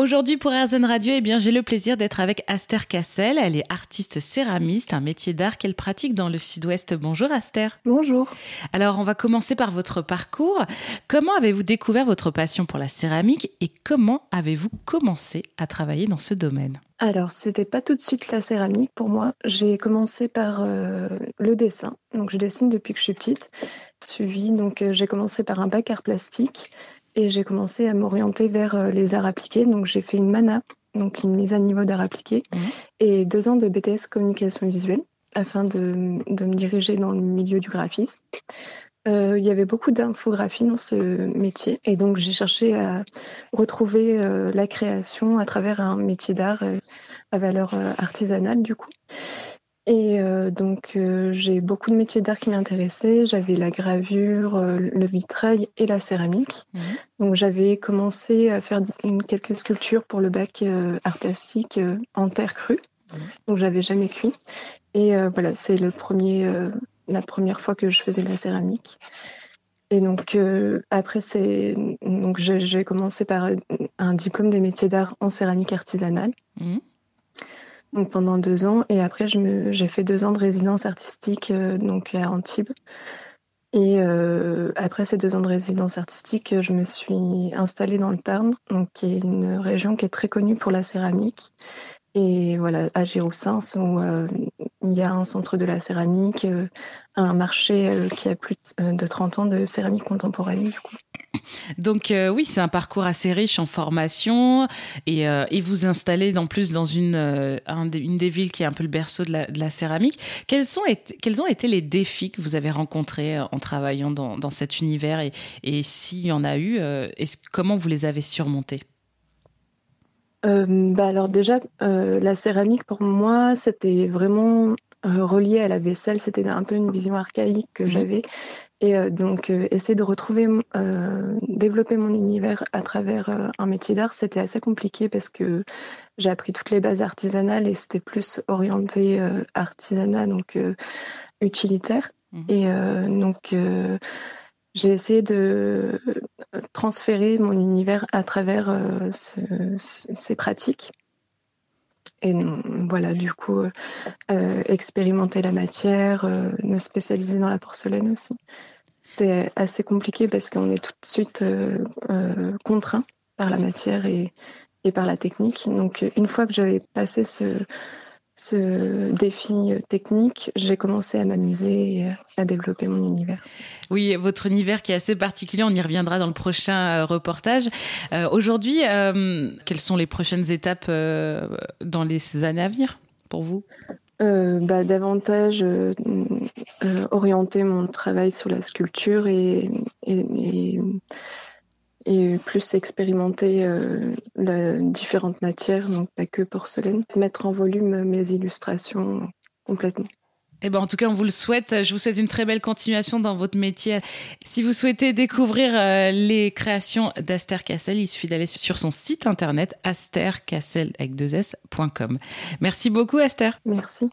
Aujourd'hui pour RZN Radio, eh bien, j'ai le plaisir d'être avec Aster Cassel. Elle est artiste céramiste, un métier d'art qu'elle pratique dans le sud-ouest. Bonjour Aster. Bonjour. Alors, on va commencer par votre parcours. Comment avez-vous découvert votre passion pour la céramique et comment avez-vous commencé à travailler dans ce domaine? Alors, c'était pas tout de suite la céramique pour moi. J'ai commencé par euh, le dessin. Donc, je dessine depuis que je suis petite. Suivi, donc euh, j'ai commencé par un bac art plastique et j'ai commencé à m'orienter vers euh, les arts appliqués. Donc j'ai fait une MANA, donc une mise à niveau d'arts appliqués, mhm. et deux ans de BTS communication visuelle afin de, de, me diriger dans le milieu du graphisme. Euh, il y avait beaucoup d'infographie dans ce métier et donc j'ai cherché à retrouver euh, la création à travers un métier d'art à valeur artisanale du coup. Et euh, donc, euh, j'ai beaucoup de métiers d'art qui m'intéressaient. J'avais la gravure, euh, le vitrail et la céramique. Mhm. Donc, j'avais commencé à faire quelques sculptures pour le bac art plastique en terre crue. Mhm. Donc, j'avais jamais cuit. Et voilà, c'est le premier, la première fois que je faisais de la céramique. Et donc, après, c'est donc j'ai commencé par un diplôme des métiers d'art en céramique artisanale. Mhm donc pendant deux ans. Et après, j'ai fait deux ans de résidence artistique euh, donc à Antibes. Et euh, après ces deux ans de résidence artistique, je me suis installée dans le Tarn, donc qui est une région qui est très connue pour la céramique. Et voilà, à Giroussens, où euh, il y a un centre de la céramique, un marché qui a plus de 30 ans de céramique contemporaine. Donc euh, oui, c'est un parcours assez riche en formation et, euh, vous installez en plus dans une, euh, une des villes qui est un peu le berceau de la, céramique. Quels, sont ont été les défis que vous avez rencontrés en travaillant dans, cet univers et, et s'il y en a eu, comment vous les avez surmontés? Bah alors déjà, la céramique pour moi, c'était vraiment relié à la vaisselle. C'était un peu une vision archaïque que mmh j'avais. Et euh, donc, euh, essayer de retrouver, euh, développer mon univers à travers un métier d'art, c'était assez compliqué parce que j'ai appris toutes les bases artisanales et c'était plus orienté artisanat, donc utilitaire. Mmh. Et donc, j'ai essayé de transférer mon univers à travers ces pratiques. Et voilà, du coup, euh, expérimenter la matière, euh, me spécialiser dans la porcelaine aussi. C'était assez compliqué parce qu'on est tout de suite euh, contraint par la matière et par la technique. Donc, une fois que j'avais passé ce, ce défi technique, j'ai commencé à m'amuser et à développer mon univers. Oui, votre univers qui est assez particulier, on y reviendra dans le prochain euh, reportage. Euh, aujourd'hui, euh, quelles sont les prochaines étapes dans les années à venir pour vous? Bah, davantage orienter mon travail sur la sculpture et, et et plus expérimenter euh, la, différentes matières, donc pas que porcelaine, mettre en volume mes illustrations complètement. Eh ben, en tout cas, on vous le souhaite. Je vous souhaite une très belle continuation dans votre métier. Si vous souhaitez découvrir euh, les créations d'Aster Cassel, il suffit d'aller sur son site internet astercassel avec deux s.com. Merci beaucoup, Aster. Merci.